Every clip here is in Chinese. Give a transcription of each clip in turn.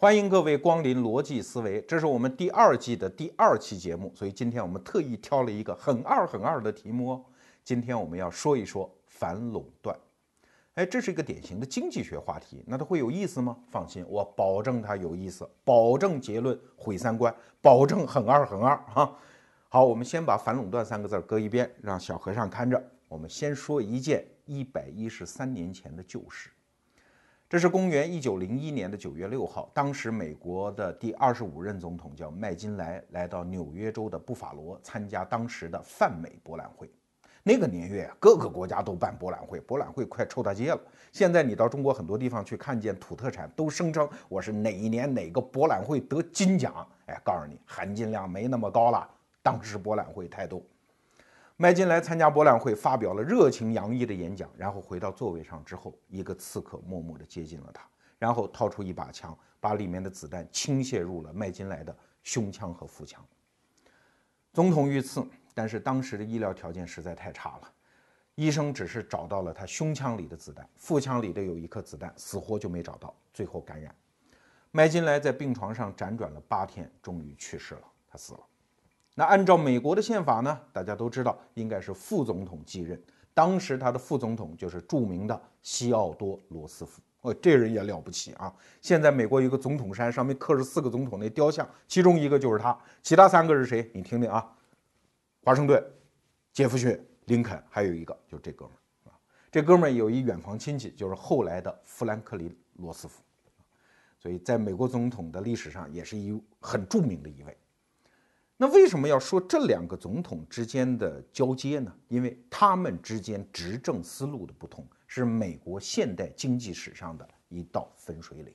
欢迎各位光临逻辑思维，这是我们第二季的第二期节目，所以今天我们特意挑了一个很二很二的题目哦。今天我们要说一说反垄断。哎，这是一个典型的经济学话题，那它会有意思吗？放心，我保证它有意思，保证结论毁三观，保证很二很二啊。好，我们先把反垄断三个字搁一边，让小和尚看着。我们先说一件一百一十三年前的旧事。这是公元一九零一年的九月六号，当时美国的第二十五任总统叫麦金莱，来到纽约州的布法罗参加当时的泛美博览会。那个年月，各个国家都办博览会，博览会快臭大街了。现在你到中国很多地方去看见土特产，都声称我是哪一年哪个博览会得金奖。哎，告诉你，含金量没那么高了。当时博览会太多。麦金莱参加博览会，发表了热情洋溢的演讲，然后回到座位上之后，一个刺客默默地接近了他，然后掏出一把枪，把里面的子弹倾泻入了麦金莱的胸腔和腹腔。总统遇刺，但是当时的医疗条件实在太差了，医生只是找到了他胸腔里的子弹，腹腔里的有一颗子弹，死活就没找到，最后感染。麦金莱在病床上辗转了八天，终于去世了，他死了。那按照美国的宪法呢？大家都知道，应该是副总统继任。当时他的副总统就是著名的西奥多·罗斯福。哦，这人也了不起啊！现在美国有个总统山，上面刻着四个总统那雕像，其中一个就是他。其他三个是谁？你听听啊：华盛顿、杰弗逊、林肯，还有一个就是这哥们儿啊。这哥们儿有一远房亲戚，就是后来的富兰克林·罗斯福。所以，在美国总统的历史上，也是一很著名的一位。那为什么要说这两个总统之间的交接呢？因为他们之间执政思路的不同，是美国现代经济史上的一道分水岭。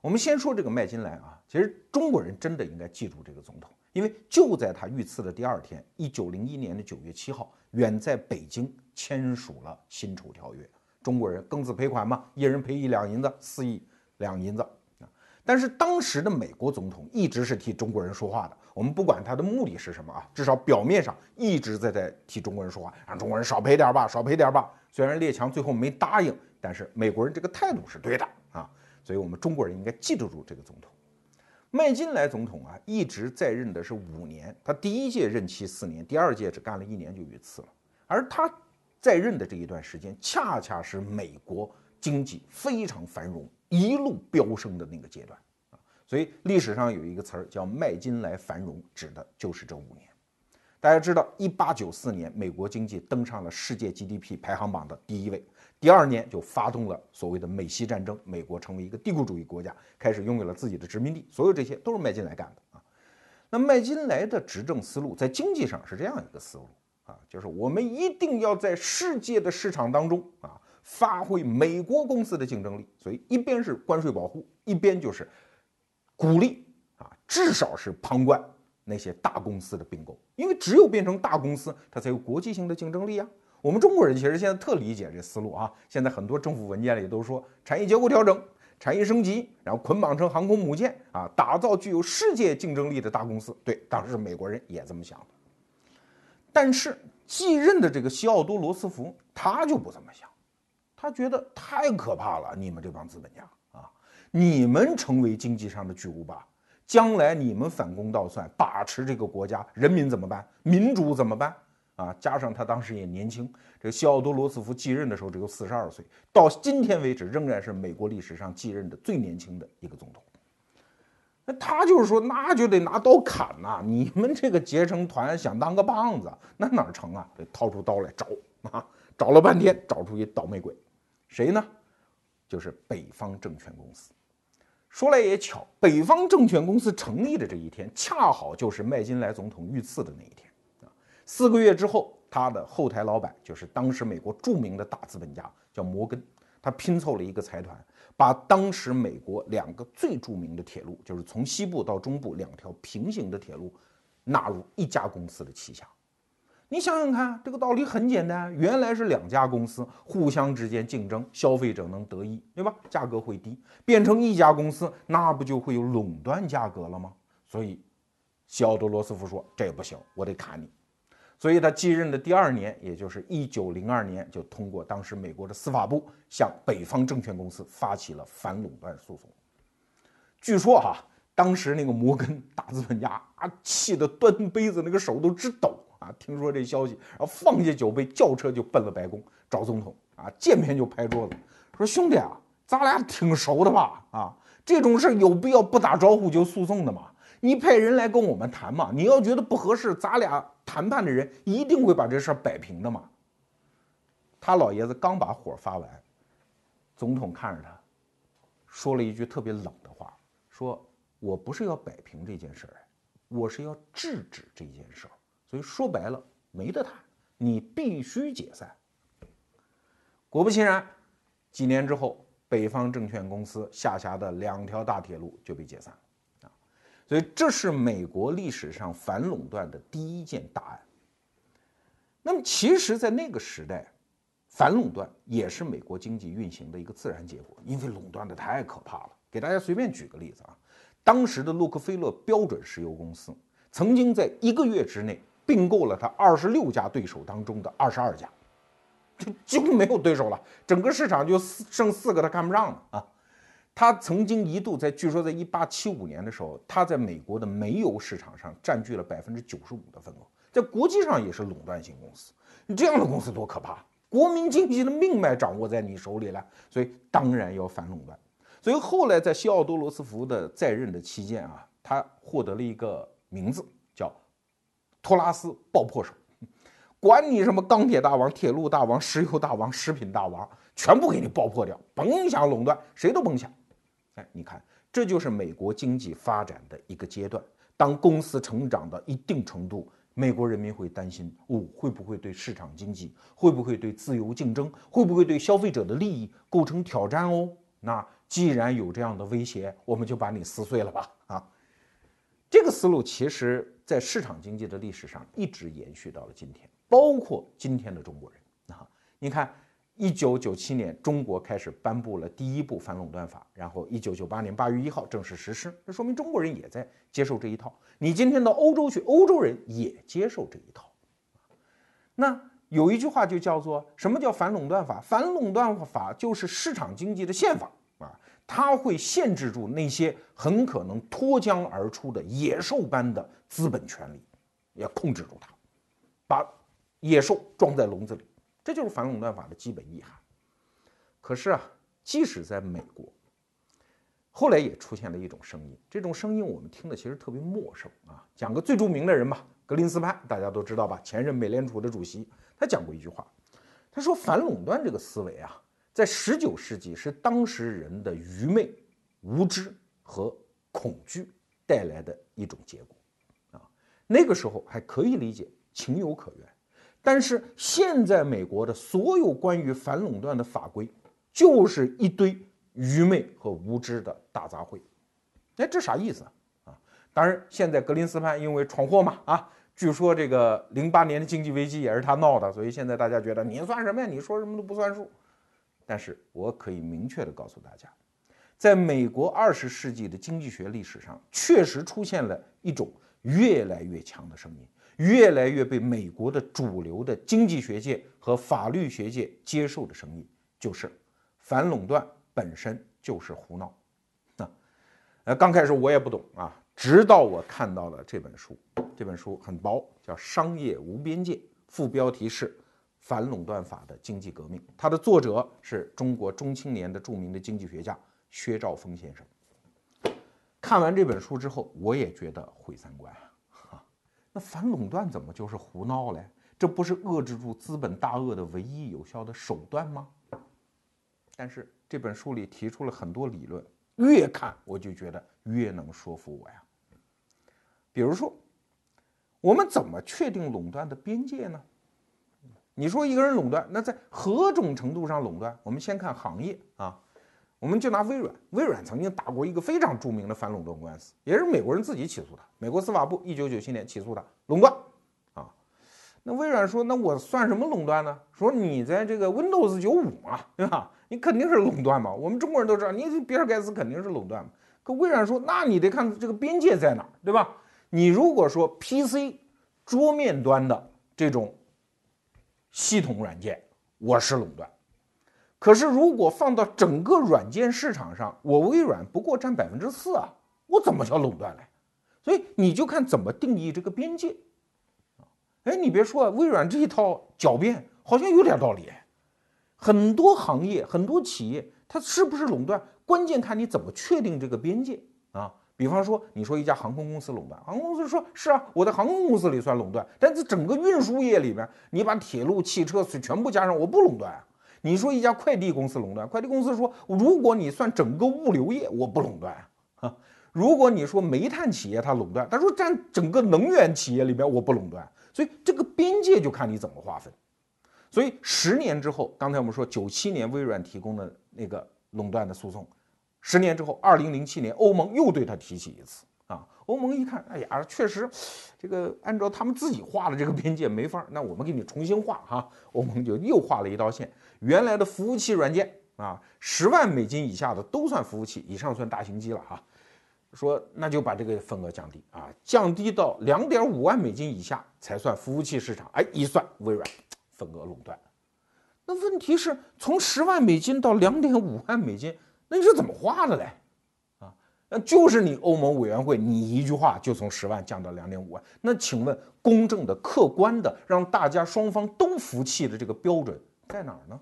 我们先说这个麦金莱啊，其实中国人真的应该记住这个总统，因为就在他遇刺的第二天，一九零一年的九月七号，远在北京签署了辛丑条约，中国人庚子赔款嘛，一人赔一两银子，四亿两银子啊。但是当时的美国总统一直是替中国人说话的，我们不管他的目的是什么啊，至少表面上一直在在替中国人说话，让中国人少赔点吧，少赔点吧。虽然列强最后没答应，但是美国人这个态度是对的啊，所以我们中国人应该记得住这个总统。麦金莱总统啊，一直在任的是五年，他第一届任期四年，第二届只干了一年就遇刺了。而他在任的这一段时间，恰恰是美国经济非常繁荣。一路飙升的那个阶段，所以历史上有一个词儿叫“麦金莱繁荣”，指的就是这五年。大家知道，一八九四年美国经济登上了世界 GDP 排行榜的第一位，第二年就发动了所谓的美西战争，美国成为一个帝国主义国家，开始拥有了自己的殖民地。所有这些都是麦金莱干的啊。那麦金莱的执政思路在经济上是这样一个思路啊，就是我们一定要在世界的市场当中啊。发挥美国公司的竞争力，所以一边是关税保护，一边就是鼓励啊，至少是旁观那些大公司的并购，因为只有变成大公司，它才有国际性的竞争力啊。我们中国人其实现在特理解这思路啊，现在很多政府文件里都说产业结构调整、产业升级，然后捆绑成航空母舰啊，打造具有世界竞争力的大公司。对，当时美国人也这么想的，但是继任的这个西奥多·罗斯福他就不这么想。他觉得太可怕了，你们这帮资本家，你们成为经济上的巨无霸，将来你们反攻倒算，把持这个国家，人民怎么办？民主怎么办？啊，加上他当时也年轻，这个西奥多·罗斯福继任的时候只有四十二岁，到今天为止仍然是美国历史上继任的最年轻的一个总统。那他就是说，那就得拿刀砍呐！你们这个结成团想当个棒子，那哪成啊？得掏出刀来找啊，找了半天，找出一倒霉鬼。谁呢？就是北方证券公司。说来也巧，北方证券公司成立的这一天，恰好就是麦金莱总统遇刺的那一天啊。四个月之后，他的后台老板就是当时美国著名的大资本家，叫摩根。他拼凑了一个财团，把当时美国两个最著名的铁路，就是从西部到中部两条平行的铁路，纳入一家公司的旗下。你想想看，这个道理很简单。原来是两家公司互相之间竞争，消费者能得益，对吧？价格会低。变成一家公司，那不就会有垄断价格了吗？所以，西奥多·罗斯福说：“这不行，我得砍你。”所以他继任的第二年，也就是一九零二年，就通过当时美国的司法部向北方证券公司发起了反垄断诉讼。据说啊，当时那个摩根大资本家啊，气得端杯子那个手都直抖啊。听说这消息，然后放下酒杯，轿车就奔了白宫找总统啊，见面就拍桌子说：“兄弟啊，咱俩挺熟的吧？啊，这种事有必要不打招呼就诉讼的吗？你派人来跟我们谈嘛。你要觉得不合适，咱俩谈判的人一定会把这事摆平的嘛。”他老爷子刚把火发完，总统看着他，说了一句特别冷的话：“说我不是要摆平这件事儿，我是要制止这件事儿。所以说白了，没得谈，你必须解散。”果不其然，几年之后，北方证券公司下辖的两条大铁路就被解散了啊！所以这是美国历史上反垄断的第一件大案。那么，其实，在那个时代，反垄断也是美国经济运行的一个自然结果，因为垄断的太可怕了。给大家随便举个例子啊，当时的洛克菲勒标准石油公司曾经在一个月之内并购了他二十六家对手当中的二十二家，就几乎没有对手了，整个市场就四剩四个他看不上了啊。他曾经一度在据说在一八七五年的时候，他在美国的煤油市场上占据了百分之九十五的份额，在国际上也是垄断性公司。你这样的公司多可怕！国民经济的命脉掌握在你手里了，所以当然要反垄断。所以后来在西奥多·罗斯福的在任的期间啊，他获得了一个名字叫“托拉斯爆破手”，管你什么钢铁大王、铁路大王、石油大王、食品大王，全部给你爆破掉，甭想垄断，谁都甭想。哎，你看，这就是美国经济发展的一个阶段。当公司成长到一定程度。美国人民会担心哦，会不会对市场经济，会不会对自由竞争，会不会对消费者的利益构成挑战哦？那既然有这样的威胁，我们就把你撕碎了吧！啊，这个思路其实在市场经济的历史上一直延续到了今天，包括今天的中国人啊，你看。一九九七年，中国开始颁布了第一部反垄断法，然后一九九八年八月一号正式实施。这说明中国人也在接受这一套。你今天到欧洲去，欧洲人也接受这一套。那有一句话就叫做什么叫反垄断法？反垄断法就是市场经济的宪法啊，它会限制住那些很可能脱缰而出的野兽般的资本权利，要控制住它，把野兽装在笼子里。这就是反垄断法的基本意涵。可是啊，即使在美国，后来也出现了一种声音，这种声音我们听的其实特别陌生啊。讲个最著名的人吧，格林斯潘，大家都知道吧？前任美联储的主席，他讲过一句话，他说反垄断这个思维啊，在十九世纪是当时人的愚昧、无知和恐惧带来的一种结果啊。那个时候还可以理解，情有可原。但是现在美国的所有关于反垄断的法规，就是一堆愚昧和无知的大杂烩。哎，这啥意思啊？当然，现在格林斯潘因为闯祸嘛，啊，据说这个零八年的经济危机也是他闹的，所以现在大家觉得你算什么呀？你说什么都不算数。但是我可以明确的告诉大家，在美国二十世纪的经济学历史上，确实出现了一种越来越强的声音。越来越被美国的主流的经济学界和法律学界接受的声音，就是反垄断本身就是胡闹。啊，呃，刚开始我也不懂啊，直到我看到了这本书，这本书很薄，叫《商业无边界》，副标题是《反垄断法的经济革命》，它的作者是中国中青年的著名的经济学家薛兆丰先生。看完这本书之后，我也觉得毁三观啊。那反垄断怎么就是胡闹嘞？这不是遏制住资本大鳄的唯一有效的手段吗？但是这本书里提出了很多理论，越看我就觉得越能说服我呀。比如说，我们怎么确定垄断的边界呢？你说一个人垄断，那在何种程度上垄断？我们先看行业啊。我们就拿微软，微软曾经打过一个非常著名的反垄断官司，也是美国人自己起诉的。美国司法部一九九七年起诉他垄断，啊，那微软说，那我算什么垄断呢？说你在这个 Windows 九五嘛，对吧？你肯定是垄断嘛。我们中国人都知道，你比尔盖茨肯定是垄断。可微软说，那你得看这个边界在哪，对吧？你如果说 PC 桌面端的这种系统软件，我是垄断。可是如果放到整个软件市场上，我微软不过占百分之四啊，我怎么叫垄断嘞？所以你就看怎么定义这个边界。哎，你别说，微软这一套狡辩好像有点道理。很多行业、很多企业，它是不是垄断，关键看你怎么确定这个边界啊。比方说，你说一家航空公司垄断，航空公司说是啊，我在航空公司里算垄断，但在整个运输业里边，你把铁路、汽车是全部加上，我不垄断啊。你说一家快递公司垄断，快递公司说，如果你算整个物流业，我不垄断啊。如果你说煤炭企业它垄断，他说占整个能源企业里边，我不垄断。所以这个边界就看你怎么划分。所以十年之后，刚才我们说九七年微软提供的那个垄断的诉讼，十年之后，二零零七年欧盟又对他提起一次啊。欧盟一看，哎呀，确实，这个按照他们自己画的这个边界没法，那我们给你重新画哈。欧盟就又画了一道线，原来的服务器软件啊，十万美金以下的都算服务器，以上算大型机了哈。说那就把这个份额降低啊，降低到两点五万美金以下才算服务器市场。哎，一算微软份额垄断。那问题是从十万美金到两点五万美金，那你是怎么花的嘞？啊，那就是你欧盟委员会，你一句话就从十万降到两点五万。那请问公正的、客观的，让大家双方都服气的这个标准在哪儿呢？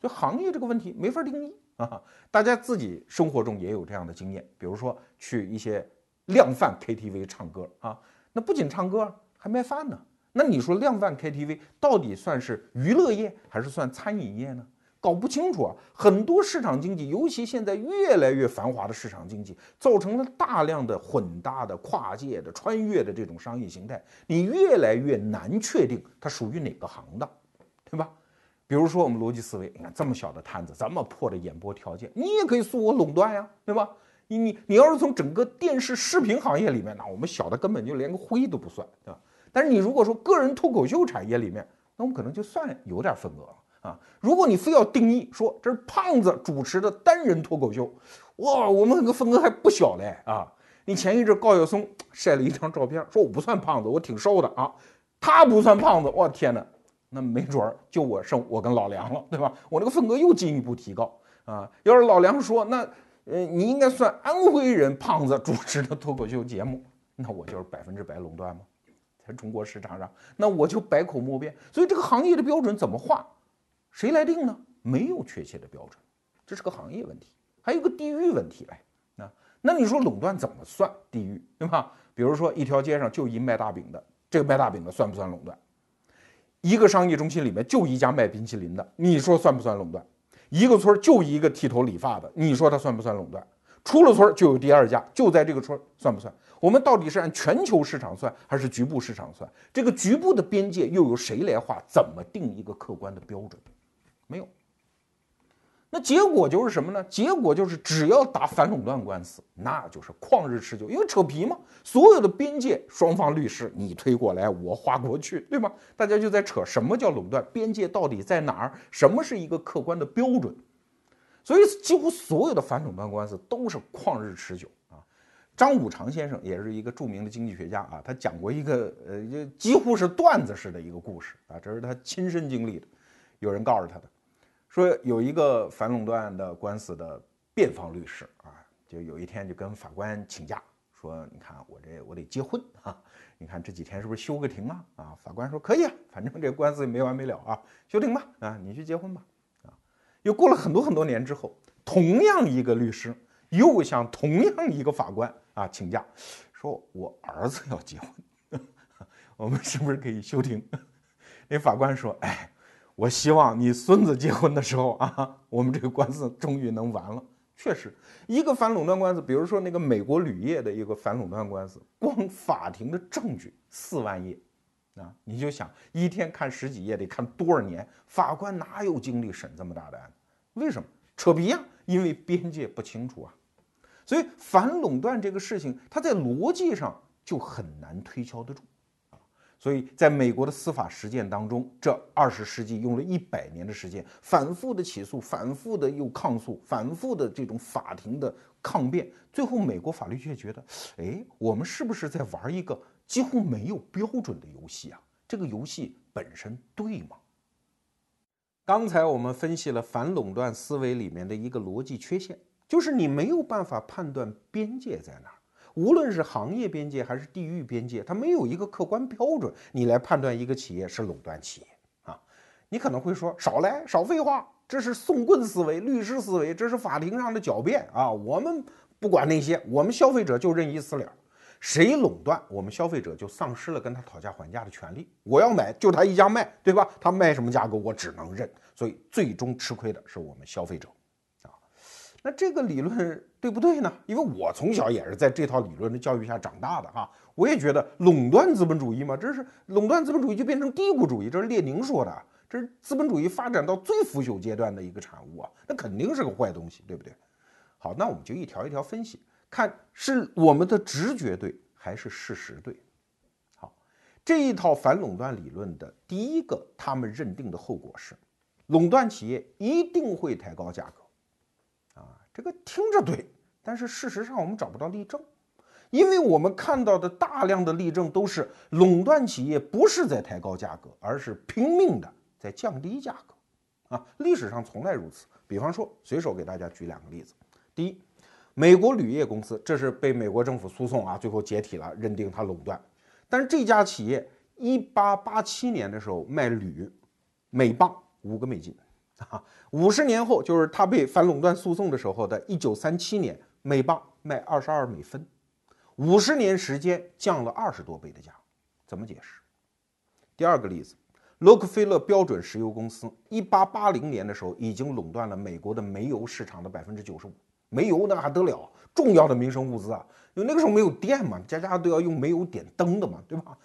就行业这个问题没法定义。啊，大家自己生活中也有这样的经验，比如说去一些量贩 KTV 唱歌啊，那不仅唱歌，还卖饭呢。那你说量贩 KTV 到底算是娱乐业还是算餐饮业呢？搞不清楚啊。很多市场经济，尤其现在越来越繁华的市场经济，造成了大量的混搭的、跨界的、穿越的这种商业形态，你越来越难确定它属于哪个行当，对吧？比如说我们逻辑思维，你看这么小的摊子，这么破的演播条件，你也可以诉我垄断呀，对吧？你你你要是从整个电视视频行业里面，那我们小的根本就连个灰都不算，对吧？但是你如果说个人脱口秀产业里面，那我们可能就算有点份额了啊。如果你非要定义说这是胖子主持的单人脱口秀，哇，我们那个份额还不小嘞啊！你前一阵高晓松晒了一张照片，说我不算胖子，我挺瘦的啊，他不算胖子，我天哪！那没准儿就我剩我跟老梁了，对吧？我这个份额又进一步提高啊！要是老梁说那，呃，你应该算安徽人胖子主持的脱口秀节目，那我就是百分之百垄断吗？中国市场上，那我就百口莫辩。所以这个行业的标准怎么划，谁来定呢？没有确切的标准，这是个行业问题，还有个地域问题。哎，那那你说垄断怎么算地域，对吧？比如说一条街上就一卖大饼的，这个卖大饼的算不算垄断？一个商业中心里面就一家卖冰淇淋的，你说算不算垄断？一个村就一个剃头理发的，你说它算不算垄断？出了村就有第二家，就在这个村算不算？我们到底是按全球市场算，还是局部市场算？这个局部的边界又由谁来划？怎么定一个客观的标准？没有。那结果就是什么呢？结果就是只要打反垄断官司，那就是旷日持久，因为扯皮嘛。所有的边界，双方律师你推过来，我划过去，对吗？大家就在扯什么叫垄断，边界到底在哪儿？什么是一个客观的标准？所以几乎所有的反垄断官司都是旷日持久。张五常先生也是一个著名的经济学家啊，他讲过一个呃，就几乎是段子式的一个故事啊，这是他亲身经历的，有人告诉他的。说有一个反垄断的官司的辩方律师啊，就有一天就跟法官请假，说：“你看我这我得结婚啊，你看这几天是不是休个庭啊？”啊，法官说：“可以啊，反正这官司也没完没了啊，休庭吧啊，你去结婚吧。”啊，又过了很多很多年之后，同样一个律师又向同样一个法官啊请假，说：“我儿子要结婚，我们是不是可以休庭？” 那法官说：“哎。”我希望你孙子结婚的时候啊，我们这个官司终于能完了。确实，一个反垄断官司，比如说那个美国铝业的一个反垄断官司，光法庭的证据四万页，啊，你就想一天看十几页得看多少年？法官哪有精力审这么大的案子？为什么扯皮呀？因为边界不清楚啊。所以反垄断这个事情，它在逻辑上就很难推敲得住啊。所以，在美国的司法实践当中，这二十世纪用了一百年的时间，反复的起诉，反复的又抗诉，反复的这种法庭的抗辩，最后美国法律界觉得，哎，我们是不是在玩一个几乎没有标准的游戏啊？这个游戏本身对吗？刚才我们分析了反垄断思维里面的一个逻辑缺陷，就是你没有办法判断边界在哪儿，无论是行业边界还是地域边界，它没有一个客观标准，你来判断一个企业是垄断企业啊。你可能会说少来少废话，这是送棍思维、律师思维，这是法庭上的狡辩啊。我们不管那些，我们消费者就认一死理儿。谁垄断，我们消费者就丧失了跟他讨价还价的权利。我要买，就他一家卖，对吧？他卖什么价格，我只能认。所以最终吃亏的是我们消费者，那这个理论对不对呢？因为我从小也是在这套理论的教育下长大的哈，我也觉得垄断资本主义嘛，这是垄断资本主义就变成帝国主义，这是列宁说的，这是资本主义发展到最腐朽阶段的一个产物啊，那肯定是个坏东西，对不对？好，那我们就一条一条分析。看是我们的直觉对还是事实对？好，这一套反垄断理论的第一个，他们认定的后果是，垄断企业一定会抬高价格。这个听着对，但是事实上我们找不到例证，因为我们看到的大量的例证都是垄断企业不是在抬高价格，而是拼命的在降低价格。啊，历史上从来如此。比方说，随手给大家举两个例子，第一。美国铝业公司，这是被美国政府诉讼啊，最后解体了，认定它垄断。但是这家企业一八八七年的时候卖铝，每磅五个美金，啊，五十年后就是他被反垄断诉讼的时候的一九三七年，每磅卖二十二美分，五十年时间降了二十多倍的价，怎么解释？第二个例子，洛克菲勒标准石油公司一八八零年的时候已经垄断了美国的煤油市场的百分之九十五。煤油那还得了，重要的民生物资啊！因为那个时候没有电嘛，家家都要用煤油点灯的嘛，对吧？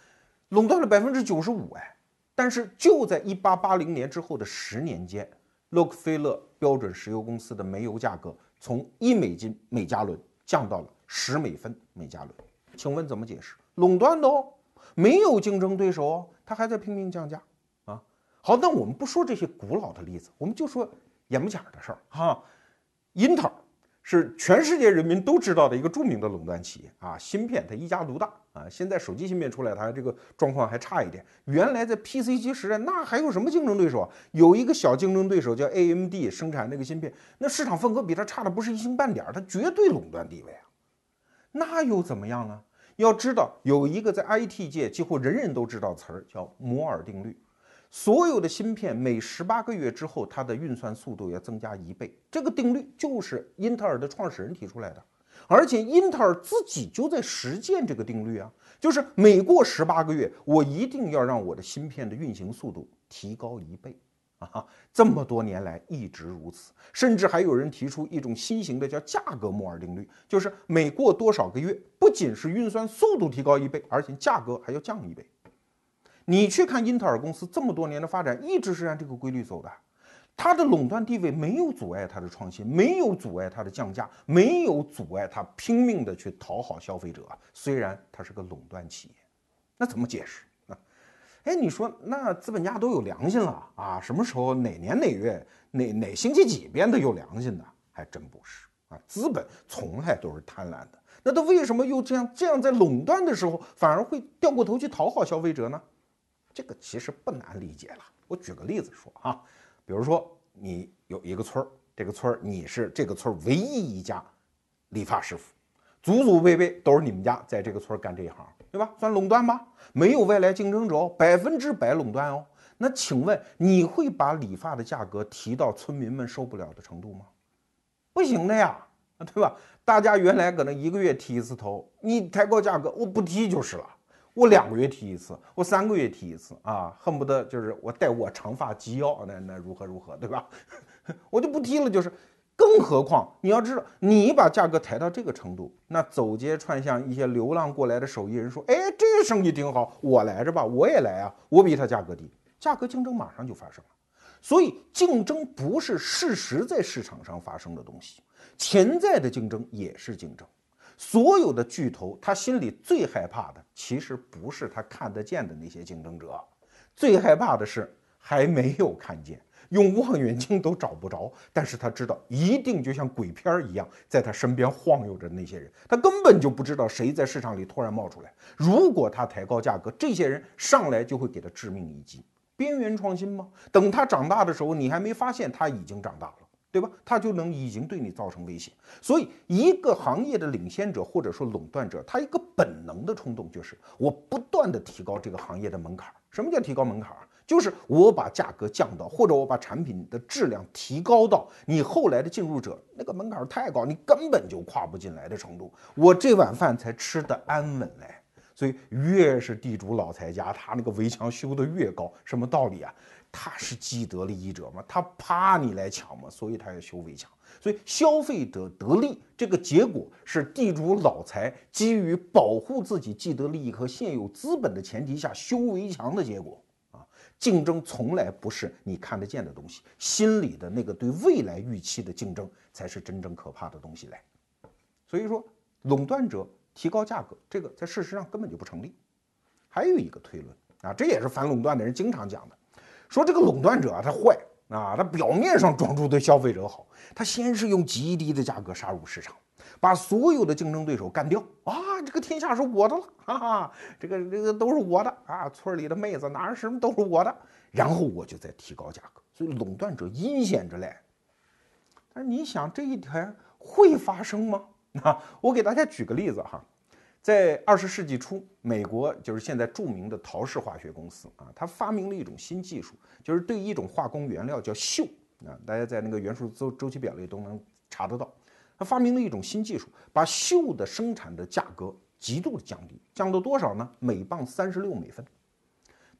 垄断了百分之九十五，哎，但是就在一八八零年之后的十年间，洛克菲勒标准石油公司的煤油价格从一美金每加仑降到了十美分每加仑。请问怎么解释？垄断的哦，没有竞争对手哦，他还在拼命降价啊！好，那我们不说这些古老的例子，我们就说眼不前的事儿哈，英特尔。是全世界人民都知道的一个著名的垄断企业啊，芯片它一家独大啊。现在手机芯片出来，它这个状况还差一点。原来在 PC 机时代，那还有什么竞争对手啊？有一个小竞争对手叫 AMD，生产那个芯片，那市场份额比它差的不是一星半点，它绝对垄断地位啊。那又怎么样呢？要知道有一个在 IT 界几乎人人都知道词儿，叫摩尔定律。所有的芯片每十八个月之后，它的运算速度要增加一倍。这个定律就是英特尔的创始人提出来的，而且英特尔自己就在实践这个定律啊，就是每过十八个月，我一定要让我的芯片的运行速度提高一倍啊！这么多年来一直如此，甚至还有人提出一种新型的叫价格摩尔定律，就是每过多少个月，不仅是运算速度提高一倍，而且价格还要降一倍。你去看英特尔公司这么多年的发展，一直是按这个规律走的。它的垄断地位没有阻碍它的创新，没有阻碍它的降价，没有阻碍它拼命的去讨好消费者。虽然它是个垄断企业，那怎么解释啊？哎，你说那资本家都有良心了啊？什么时候哪年哪月哪哪星期几变得有良心的？还真不是啊！资本从来都是贪婪的。那他为什么又这样这样在垄断的时候反而会掉过头去讨好消费者呢？这个其实不难理解了。我举个例子说啊，比如说你有一个村儿，这个村儿你是这个村儿唯一一家理发师傅，祖祖辈辈都是你们家在这个村儿干这一行，对吧？算垄断吧，没有外来竞争者，百分之百垄断哦。那请问你会把理发的价格提到村民们受不了的程度吗？不行的呀，对吧？大家原来可能一个月剃一次头，你抬高价格，我不剃就是了。我两个月剃一次，我三个月剃一次啊，恨不得就是我带我长发及腰，那那如何如何，对吧？我就不剃了，就是。更何况你要知道，你把价格抬到这个程度，那走街串巷一些流浪过来的手艺人说：“哎，这生意挺好，我来着吧，我也来啊，我比他价格低，价格竞争马上就发生了。”所以，竞争不是事实在市场上发生的东西，潜在的竞争也是竞争。所有的巨头，他心里最害怕的，其实不是他看得见的那些竞争者，最害怕的是还没有看见，用望远镜都找不着，但是他知道一定就像鬼片一样，在他身边晃悠着那些人，他根本就不知道谁在市场里突然冒出来。如果他抬高价格，这些人上来就会给他致命一击。边缘创新吗？等他长大的时候，你还没发现他已经长大了，对吧？它就能已经对你造成威胁。所以，一个行业的领先者或者说垄断者，他一个本能的冲动就是我不断的提高这个行业的门槛。什么叫提高门槛？就是我把价格降到，或者我把产品的质量提高到你后来的进入者那个门槛太高，你根本就跨不进来的程度，我这碗饭才吃得安稳嘞。所以越是地主老财家，他那个围墙修得越高，什么道理啊？他是既得利益者嘛，他怕你来抢嘛，所以他要修围墙。所以消费者得利，这个结果是地主老财基于保护自己既得利益和现有资本的前提下修围墙的结果啊。竞争从来不是你看得见的东西，心里的那个对未来预期的竞争才是真正可怕的东西来。所以说，垄断者提高价格，这个在事实上根本就不成立。还有一个推论啊，这也是反垄断的人经常讲的，说这个垄断者啊，他坏啊，他表面上装出对消费者好，他先是用极低的价格杀入市场。把所有的竞争对手干掉啊！这个天下是我的了，哈哈，这个这个都是我的啊！村里的妹子哪什么都是我的，然后我就再提高价格，所以垄断者阴险着嘞。但是你想这一天会发生吗？啊，我给大家举个例子哈，在二十世纪初，美国就是现在著名的陶氏化学公司啊，它发明了一种新技术，就是对一种化工原料叫溴啊，大家在那个元素周周期表里都能查得到。他发明了一种新技术，把溴的生产的价格极度的降低，降到多少呢？每磅三十六美分。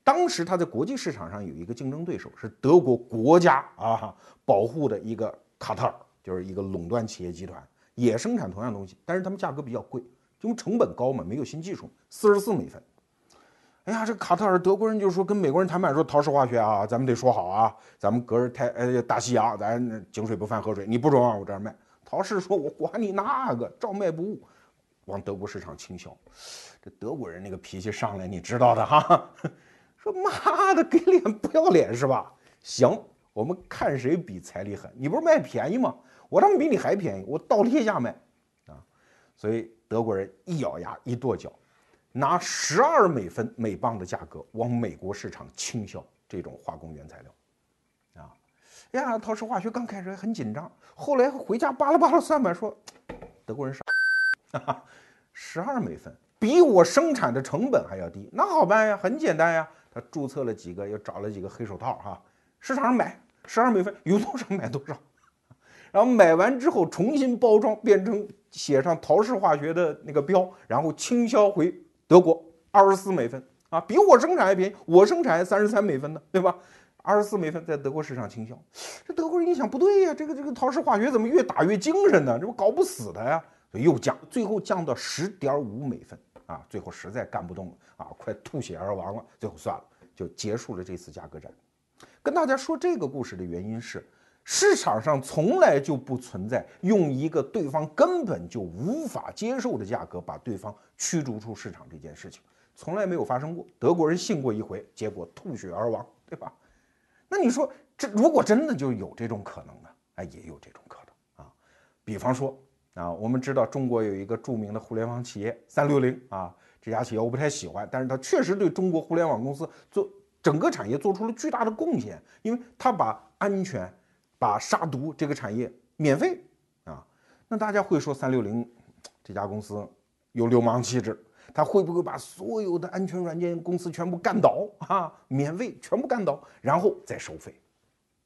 当时他在国际市场上有一个竞争对手，是德国国家啊保护的一个卡特尔，就是一个垄断企业集团，也生产同样东西，但是他们价格比较贵，因为成本高嘛，没有新技术，四十四美分。哎呀，这卡特尔德国人就说跟美国人谈判说，陶氏化学啊，咱们得说好啊，咱们隔着太呃大西洋，咱井水不犯河水，你不准往我这儿卖。陶氏说：“我管你那个，照卖不误，往德国市场倾销。这德国人那个脾气上来，你知道的哈。说妈的，给脸不要脸是吧？行，我们看谁比彩礼狠。你不是卖便宜吗？我他妈比你还便宜，我倒贴价卖啊！所以德国人一咬牙，一跺脚，拿十二美分每磅的价格往美国市场倾销这种化工原材料。”啊，哎呀，陶氏化学刚开始还很紧张，后来回家扒拉扒拉算盘，说德国人傻，十二美分比我生产的成本还要低，那好办呀，很简单呀，他注册了几个，又找了几个黑手套哈，市场上买十二美分有多少买多少，然后买完之后重新包装，变成写上陶氏化学的那个标，然后倾销回德国二十四美分啊，比我生产还便宜，我生产三十三美分呢，对吧？二十四美分在德国市场倾销，这德国人一想不对呀，这个这个陶氏化学怎么越打越精神呢？这不搞不死的呀，所以又降，最后降到十点五美分啊，最后实在干不动了啊，快吐血而亡了，最后算了，就结束了这次价格战。跟大家说这个故事的原因是，市场上从来就不存在用一个对方根本就无法接受的价格把对方驱逐出市场这件事情，从来没有发生过。德国人信过一回，结果吐血而亡，对吧？那你说，这如果真的就有这种可能呢？哎，也有这种可能啊。比方说啊，我们知道中国有一个著名的互联网企业三六零啊，这家企业我不太喜欢，但是它确实对中国互联网公司做整个产业做出了巨大的贡献，因为它把安全、把杀毒这个产业免费啊。那大家会说三六零这家公司有流氓气质？他会不会把所有的安全软件公司全部干倒啊？免费全部干倒，然后再收费？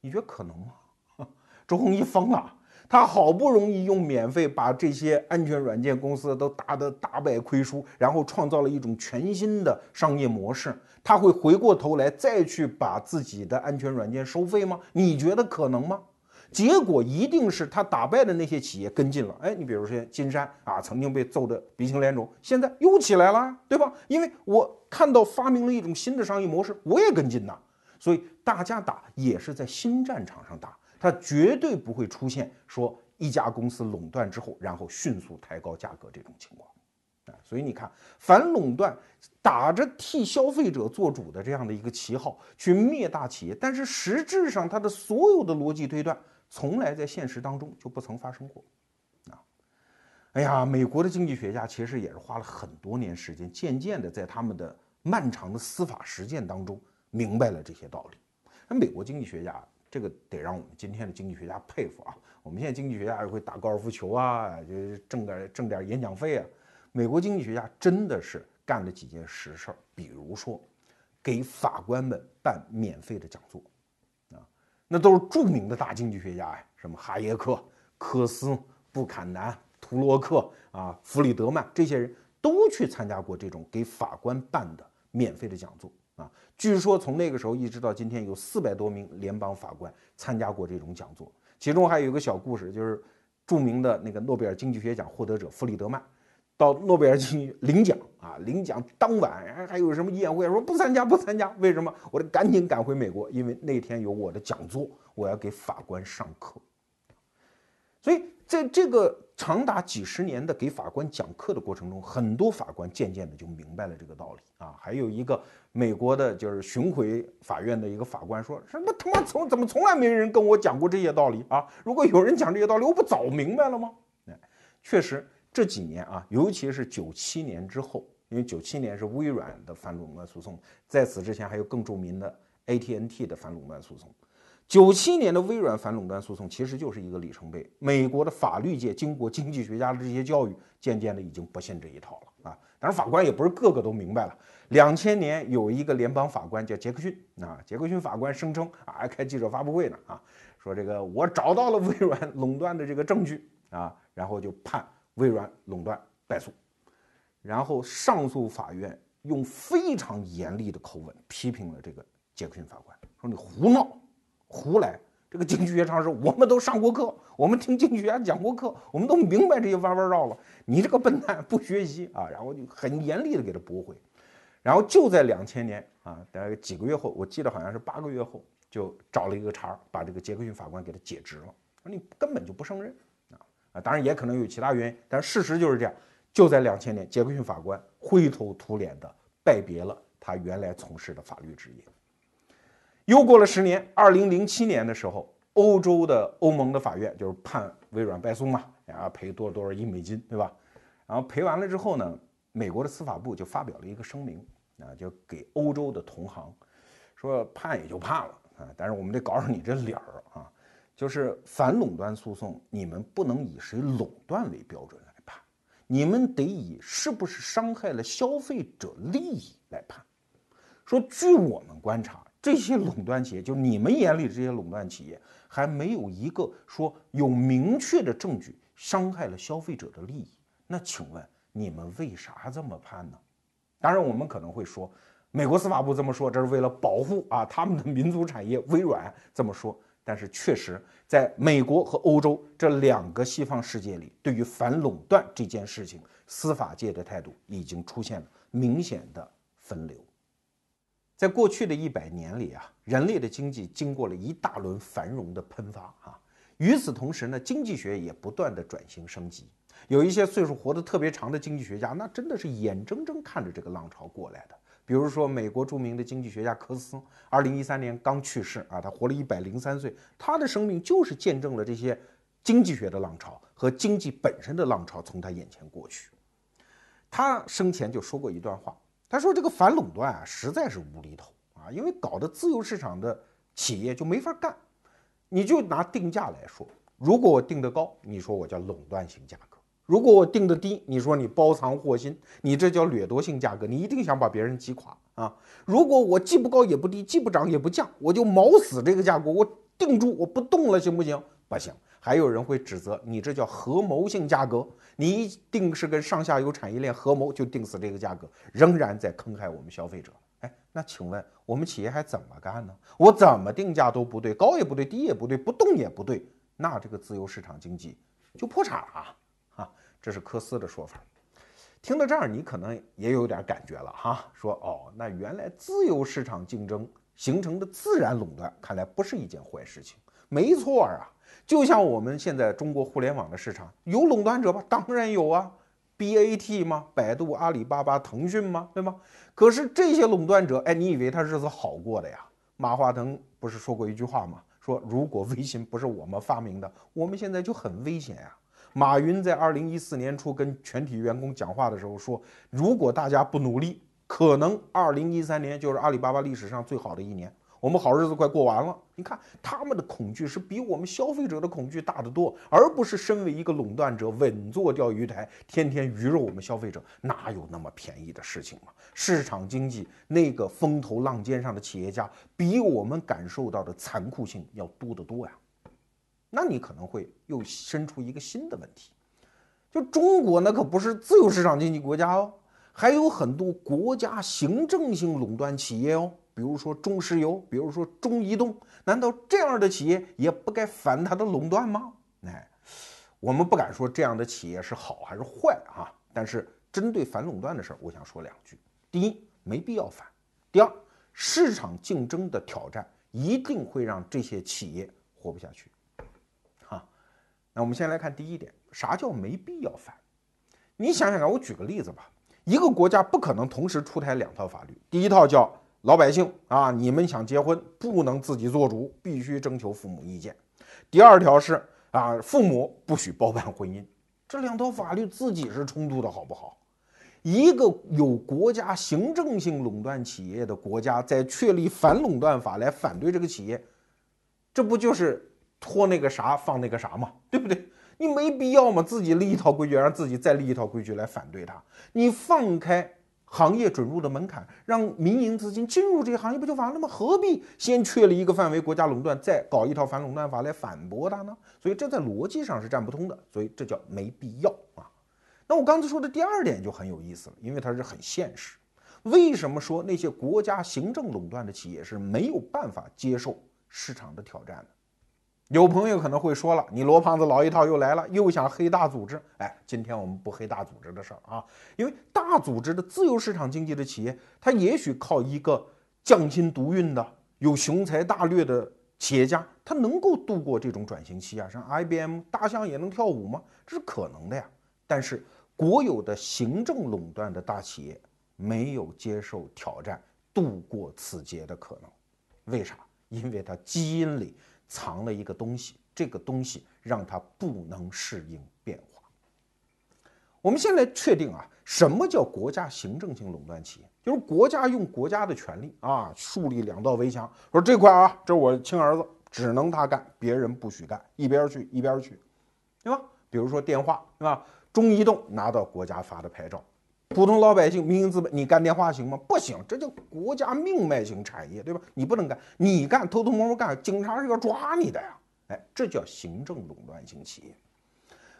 你觉得可能吗？周鸿祎疯了，他好不容易用免费把这些安全软件公司都打得大败亏输，然后创造了一种全新的商业模式，他会回过头来再去把自己的安全软件收费吗？你觉得可能吗？结果一定是他打败的那些企业跟进了，哎，你比如说金山啊，曾经被揍得鼻青脸肿，现在又起来了，对吧？因为我看到发明了一种新的商业模式，我也跟进呐。所以大家打也是在新战场上打，它绝对不会出现说一家公司垄断之后，然后迅速抬高价格这种情况啊。所以你看，反垄断打着替消费者做主的这样的一个旗号去灭大企业，但是实质上它的所有的逻辑推断。从来在现实当中就不曾发生过，啊，哎呀，美国的经济学家其实也是花了很多年时间，渐渐的在他们的漫长的司法实践当中明白了这些道理。那美国经济学家，这个得让我们今天的经济学家佩服啊！我们现在经济学家也会打高尔夫球啊，就挣点挣点演讲费啊。美国经济学家真的是干了几件实事儿，比如说给法官们办免费的讲座，那都是著名的大经济学家呀，什么哈耶克、科斯、布坎南、图洛克啊、弗里德曼这些人都去参加过这种给法官办的免费的讲座啊。据说从那个时候一直到今天，有四百多名联邦法官参加过这种讲座，其中还有一个小故事，就是著名的那个诺贝尔经济学奖获得者弗里德曼。到诺贝尔经济 领奖啊，领奖当晚还有什么宴会？说不参加，不参加，为什么？我得赶紧赶回美国，因为那天有我的讲座，我要给法官上课。所以在这个长达几十年的给法官讲课的过程中，很多法官渐渐的就明白了这个道理啊。还有一个美国的，就是巡回法院的一个法官说：“什么他妈从怎么从来没人跟我讲过这些道理啊？如果有人讲这些道理，我不早明白了吗？”哎，确实。这几年啊，尤其是九七年之后，因为九七年是微软的反垄断诉讼，在此之前还有更著名的 AT&T 的反垄断诉讼。九七年的微软反垄断诉讼其实就是一个里程碑。美国的法律界经过经济学家的这些教育，渐渐的已经不信这一套了啊。当然，法官也不是个个都明白了。两千年有一个联邦法官叫杰克逊啊，杰克逊法官声称啊，还开记者发布会呢啊，说这个我找到了微软垄断的这个证据啊，然后就判。微软垄断败诉，然后上诉法院用非常严厉的口吻批评了这个杰克逊法官，说你胡闹、胡来。这个经济学常识我们都上过课，我们听经济学家讲过课，我们都明白这些弯弯绕了。你这个笨蛋不学习啊！然后就很严厉的给他驳回。然后就在两千年啊，大概几个月后，我记得好像是八个月后，就找了一个茬，把这个杰克逊法官给他解职了，说你根本就不胜任。当然也可能有其他原因，但事实就是这样。就在两千年，杰克逊法官灰头土脸的拜别了他原来从事的法律职业。又过了十年，二零零七年的时候，欧洲的欧盟的法院就是判微软败诉嘛，然后赔多少多少亿美金，对吧？然后赔完了之后呢，美国的司法部就发表了一个声明，啊，就给欧洲的同行说判也就判了啊，但是我们得搞上你这脸儿啊。就是反垄断诉讼，你们不能以谁垄断为标准来判，你们得以是不是伤害了消费者利益来判。说据我们观察，这些垄断企业，就你们眼里这些垄断企业，还没有一个说有明确的证据伤害了消费者的利益。那请问你们为啥这么判呢？当然，我们可能会说，美国司法部这么说，这是为了保护啊他们的民族产业，微软这么说。但是确实，在美国和欧洲这两个西方世界里，对于反垄断这件事情，司法界的态度已经出现了明显的分流。在过去的一百年里啊，人类的经济经过了一大轮繁荣的喷发啊。与此同时呢，经济学也不断的转型升级。有一些岁数活得特别长的经济学家，那真的是眼睁睁看着这个浪潮过来的。比如说，美国著名的经济学家科斯，二零一三年刚去世啊，他活了一百零三岁，他的生命就是见证了这些经济学的浪潮和经济本身的浪潮从他眼前过去。他生前就说过一段话，他说：“这个反垄断啊，实在是无厘头啊，因为搞得自由市场的企业就没法干。你就拿定价来说，如果我定得高，你说我叫垄断型价格。”如果我定的低，你说你包藏祸心，你这叫掠夺性价格，你一定想把别人击垮啊！如果我既不高也不低，既不涨也不降，我就锚死这个价格，我定住，我不动了，行不行？不行。还有人会指责你这叫合谋性价格，你一定是跟上下游产业链合谋就定死这个价格，仍然在坑害我们消费者。哎，那请问我们企业还怎么干呢？我怎么定价都不对，高也不对，低也不对，不动也不对，那这个自由市场经济就破产了。这是科斯的说法，听到这儿，你可能也有点感觉了哈，说哦，那原来自由市场竞争形成的自然垄断，看来不是一件坏事情。没错啊，就像我们现在中国互联网的市场有垄断者吧？当然有啊，BAT 吗？百度、阿里巴巴、腾讯吗？对吗？可是这些垄断者，哎，你以为他日子好过的呀？马化腾不是说过一句话吗？说如果微信不是我们发明的，我们现在就很危险呀。马云在二零一四年初跟全体员工讲话的时候说：“如果大家不努力，可能二零一三年就是阿里巴巴历史上最好的一年。我们好日子快过完了，你看他们的恐惧是比我们消费者的恐惧大得多，而不是身为一个垄断者稳坐钓鱼台，天天鱼肉我们消费者，哪有那么便宜的事情嘛？市场经济那个风头浪尖上的企业家，比我们感受到的残酷性要多得多呀。那你可能会又生出一个新的问题，就中国那可不是自由市场经济国家哦，还有很多国家行政性垄断企业哦。比如说中石油，比如说中移动，难道这样的企业也不该反它的垄断吗？哎，我们不敢说这样的企业是好还是坏啊。但是针对反垄断的事儿，我想说两句：第一，没必要反；第二，市场竞争的挑战一定会让这些企业活不下去。那我们先来看第一点，啥叫没必要反？你想想看，我举个例子吧，一个国家不可能同时出台两套法律，第一套叫。老百姓啊，你们想结婚不能自己做主，必须征求父母意见。第二条是啊，父母不许包办婚姻。这两套法律自己是冲突的，好不好？一个有国家行政性垄断企业的国家，在确立反垄断法来反对这个企业，这不就是拖那个啥放那个啥嘛？对不对？你没必要嘛，自己立一套规矩，让自己再立一套规矩来反对它。你放开。行业准入的门槛，让民营资金进入这些行业不就完了吗？何必先确立一个范围国家垄断，再搞一套反垄断法来反驳它呢？所以这在逻辑上是站不通的，所以这叫没必要啊。那我刚才说的第二点就很有意思了，因为它是很现实。为什么说那些国家行政垄断的企业是没有办法接受市场的挑战的？有朋友可能会说了，你罗胖子老一套又来了，又想黑大组织。哎，今天我们不黑大组织的事儿啊，因为大组织的自由市场经济的企业，它也许靠一个匠心独运的、有雄才大略的企业家，他能够度过这种转型期啊。像 IBM，大象也能跳舞吗？这是可能的呀。但是国有的行政垄断的大企业没有接受挑战、度过此劫的可能。为啥？因为它基因里。藏了一个东西，这个东西让它不能适应变化。我们先来确定啊，什么叫国家行政性垄断企业？就是国家用国家的权利啊，树立两道围墙，说这块啊，这是我亲儿子，只能他干，别人不许干，一边去一边去，对吧？比如说电话，对吧？中移动拿到国家发的牌照。普通老百姓、民营资本，你干电话行吗？不行，这叫国家命脉型产业，对吧？你不能干，你干偷偷摸摸干，警察是要抓你的呀！哎，这叫行政垄断型企业。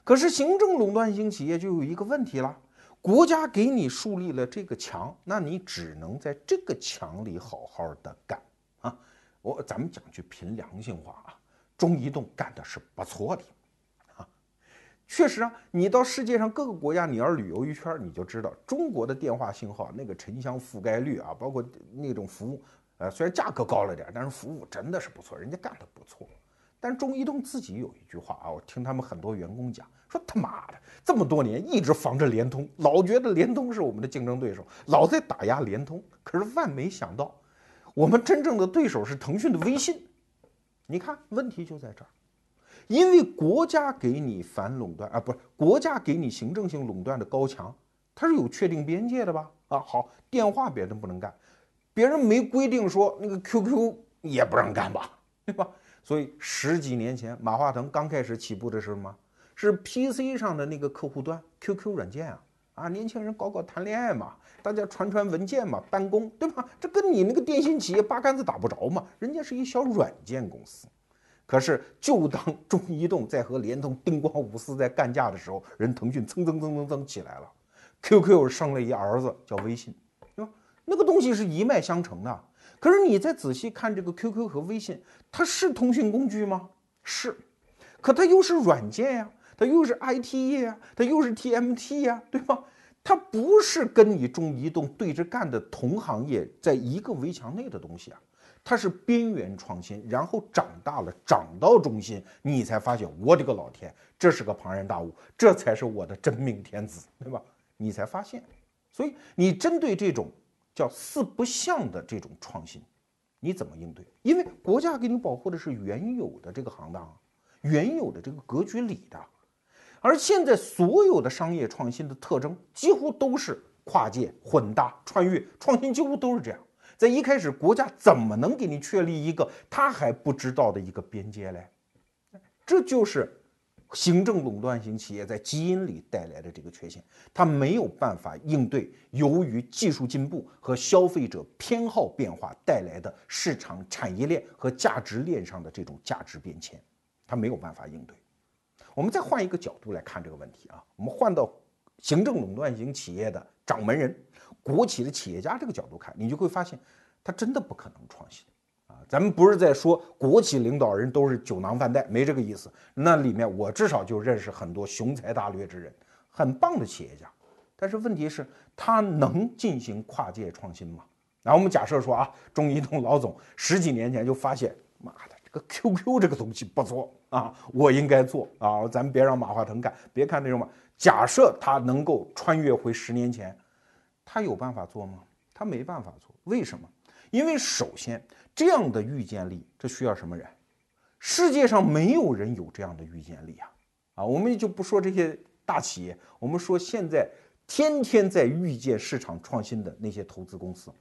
可是行政垄断型企业就有一个问题了：国家给你树立了这个墙，那你只能在这个墙里好好的干啊！我咱们讲句凭良心话啊，中移动干的是不错的。确实啊，你到世界上各个国家，你要旅游一圈，你就知道中国的电话信号那个城乡覆盖率啊，包括那种服务，呃，虽然价格高了点，但是服务真的是不错，人家干的不错。但中移动自己有一句话啊，我听他们很多员工讲，说他妈的这么多年一直防着联通，老觉得联通是我们的竞争对手，老在打压联通。可是万没想到，我们真正的对手是腾讯的微信。你看问题就在这儿。因为国家给你反垄断啊，不是国家给你行政性垄断的高墙，它是有确定边界的吧？啊，好，电话别人不能干，别人没规定说那个 QQ 也不让干吧，对吧？所以十几年前马化腾刚开始起步的时候嘛，是 PC 上的那个客户端 QQ 软件啊，啊，年轻人搞搞谈恋爱嘛，大家传传文件嘛，办公对吧？这跟你那个电信企业八竿子打不着嘛，人家是一小软件公司。可是，就当中移动在和联通叮咣五四在干架的时候，人腾讯蹭蹭蹭蹭蹭起来了，QQ 生了一儿子叫微信，对吧？那个东西是一脉相承的。可是你再仔细看这个 QQ 和微信，它是通讯工具吗？是，可它又是软件呀，它又是 IT 业呀，它又是 TMT 呀，对吧？它不是跟你中移动对着干的同行业，在一个围墙内的东西啊。它是边缘创新，然后长大了，长到中心，你才发现，我的个老天，这是个庞然大物，这才是我的真命天子，对吧？你才发现，所以你针对这种叫四不像的这种创新，你怎么应对？因为国家给你保护的是原有的这个行当，原有的这个格局里的，而现在所有的商业创新的特征，几乎都是跨界、混搭、穿越、创新，几乎都是这样。在一开始，国家怎么能给你确立一个他还不知道的一个边界嘞？这就是行政垄断型企业在基因里带来的这个缺陷，它没有办法应对由于技术进步和消费者偏好变化带来的市场产业链和价值链上的这种价值变迁，它没有办法应对。我们再换一个角度来看这个问题啊，我们换到行政垄断型企业的掌门人。国企的企业家这个角度看，你就会发现，他真的不可能创新啊！咱们不是在说国企领导人都是酒囊饭袋，没这个意思。那里面我至少就认识很多雄才大略之人，很棒的企业家。但是问题是，他能进行跨界创新吗？然后我们假设说啊，中移动老总十几年前就发现，妈的，这个 QQ 这个东西不错啊，我应该做啊！咱们别让马化腾干，别看那种嘛。假设他能够穿越回十年前。他有办法做吗？他没办法做，为什么？因为首先，这样的预见力，这需要什么人？世界上没有人有这样的预见力啊！啊，我们就不说这些大企业，我们说现在天天在预见市场创新的那些投资公司，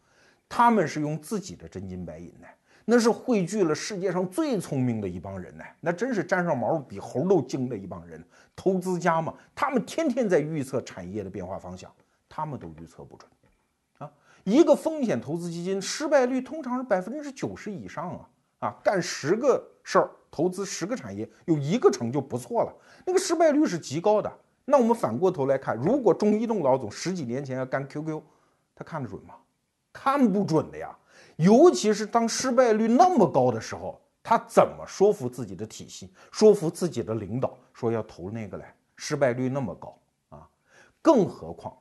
他们是用自己的真金白银呢，那是汇聚了世界上最聪明的一帮人呢，那真是沾上毛比猴都精的一帮人，投资家嘛，他们天天在预测产业的变化方向。他们都预测不准，啊，一个风险投资基金失败率通常是百分之九十以上啊，啊，干十个事儿，投资十个产业，有一个成就不错了，那个失败率是极高的。那我们反过头来看，如果中移动老总十几年前要干 QQ，他看得准吗？看不准的呀，尤其是当失败率那么高的时候，他怎么说服自己的体系，说服自己的领导说要投那个来？失败率那么高啊，更何况。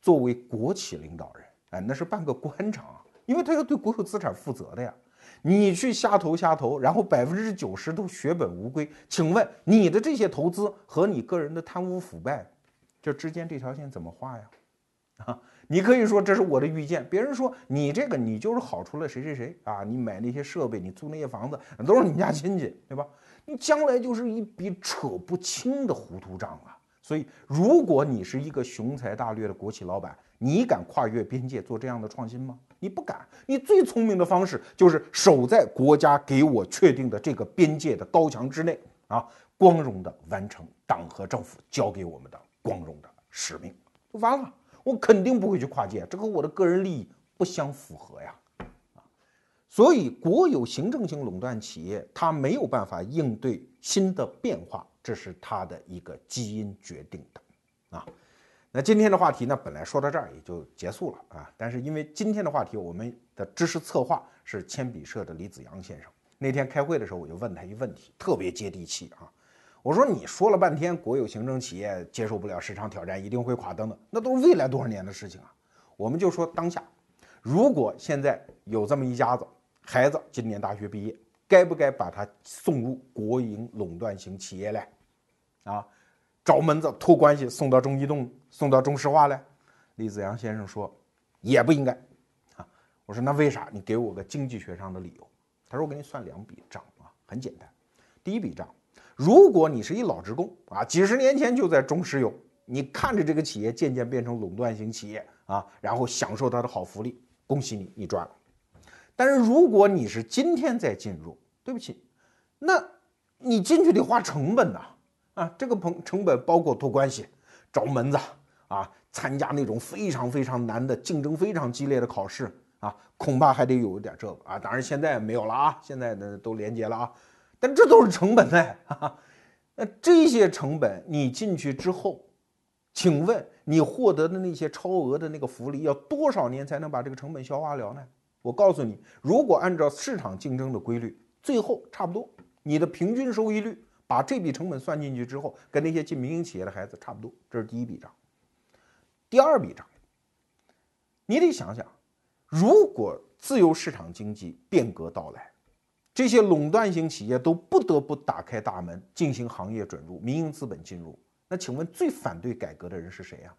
作为国企领导人，哎，那是半个官场啊，因为他要对国有资产负责的呀。你去瞎投瞎投，然后百分之九十都血本无归，请问你的这些投资和你个人的贪污腐败，这之间这条线怎么画呀？啊，你可以说这是我的预见，别人说你这个你就是好出了谁谁谁啊，你买那些设备，你租那些房子，都是你家亲戚，对吧？你将来就是一笔扯不清的糊涂账啊。所以，如果你是一个雄才大略的国企老板，你敢跨越边界做这样的创新吗？你不敢。你最聪明的方式就是守在国家给我确定的这个边界的高墙之内啊，光荣的完成党和政府交给我们的光荣的使命，就完了。我肯定不会去跨界，这和我的个人利益不相符合呀。啊，所以国有行政性垄断企业它没有办法应对新的变化。这是他的一个基因决定的，啊，那今天的话题呢，本来说到这儿也就结束了啊，但是因为今天的话题，我们的知识策划是铅笔社的李子阳先生。那天开会的时候，我就问他一问题，特别接地气啊，我说你说了半天，国有行政企业接受不了市场挑战，一定会垮等等，那都是未来多少年的事情啊？我们就说当下，如果现在有这么一家子孩子，今年大学毕业。该不该把他送入国营垄断型企业来？啊，找门子托关系送到中移动、送到中石化来？李子阳先生说，也不应该。啊，我说那为啥？你给我个经济学上的理由。他说我给你算两笔账啊，很简单。第一笔账，如果你是一老职工啊，几十年前就在中石油，你看着这个企业渐渐变成垄断型企业啊，然后享受它的好福利，恭喜你，你赚了。但是如果你是今天再进入，对不起，那你进去得花成本呐，啊，这个成成本包括托关系、找门子啊，参加那种非常非常难的、竞争非常激烈的考试啊，恐怕还得有一点这个啊。当然现在没有了啊，现在呢都连接了啊，但这都是成本呢。那这些成本你进去之后，请问你获得的那些超额的那个福利，要多少年才能把这个成本消化了呢？我告诉你，如果按照市场竞争的规律，最后差不多，你的平均收益率把这笔成本算进去之后，跟那些进民营企业的孩子差不多。这是第一笔账。第二笔账，你得想想，如果自由市场经济变革到来，这些垄断型企业都不得不打开大门进行行业准入，民营资本进入，那请问最反对改革的人是谁呀？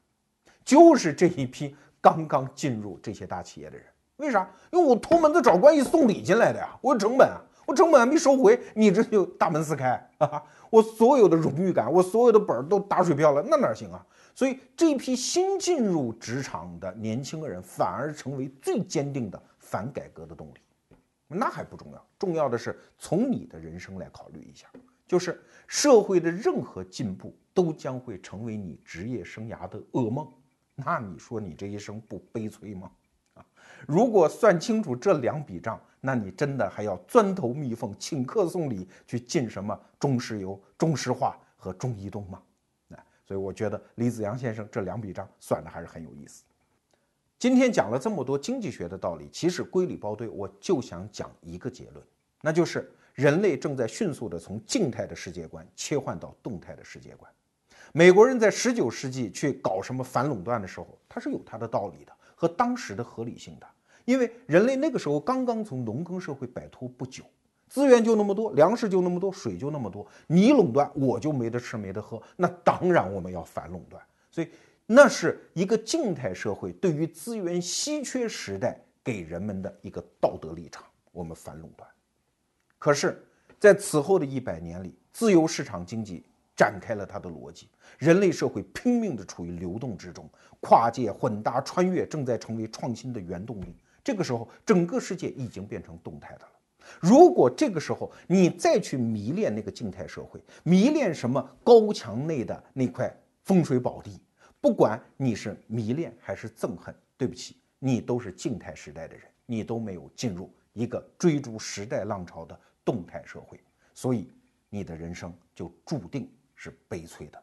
就是这一批刚刚进入这些大企业的人。为啥？因为我托门子找关系送礼进来的呀，我有成本啊，我成本还没收回，你这就大门四开啊！我所有的荣誉感，我所有的本儿都打水漂了，那哪行啊？所以这批新进入职场的年轻人，反而成为最坚定的反改革的动力。那还不重要，重要的是从你的人生来考虑一下，就是社会的任何进步都将会成为你职业生涯的噩梦。那你说你这一生不悲催吗？如果算清楚这两笔账，那你真的还要钻头蜜缝、请客送礼去进什么中石油、中石化和中移动吗？啊，所以我觉得李子阳先生这两笔账算的还是很有意思。今天讲了这么多经济学的道理，其实归里包堆，我就想讲一个结论，那就是人类正在迅速的从静态的世界观切换到动态的世界观。美国人在十九世纪去搞什么反垄断的时候，他是有他的道理的和当时的合理性的，因为人类那个时候刚刚从农耕社会摆脱不久，资源就那么多，粮食就那么多，水就那么多，你垄断我就没得吃没得喝，那当然我们要反垄断，所以。那是一个静态社会对于资源稀缺时代给人们的一个道德立场，我们反垄断。可是，在此后的一百年里，自由市场经济展开了它的逻辑，人类社会拼命地处于流动之中，跨界、混搭、穿越正在成为创新的原动力。这个时候，整个世界已经变成动态的了。如果这个时候你再去迷恋那个静态社会，迷恋什么高墙内的那块风水宝地？不管你是迷恋还是憎恨，对不起，你都是静态时代的人，你都没有进入一个追逐时代浪潮的动态社会，所以你的人生就注定是悲催的。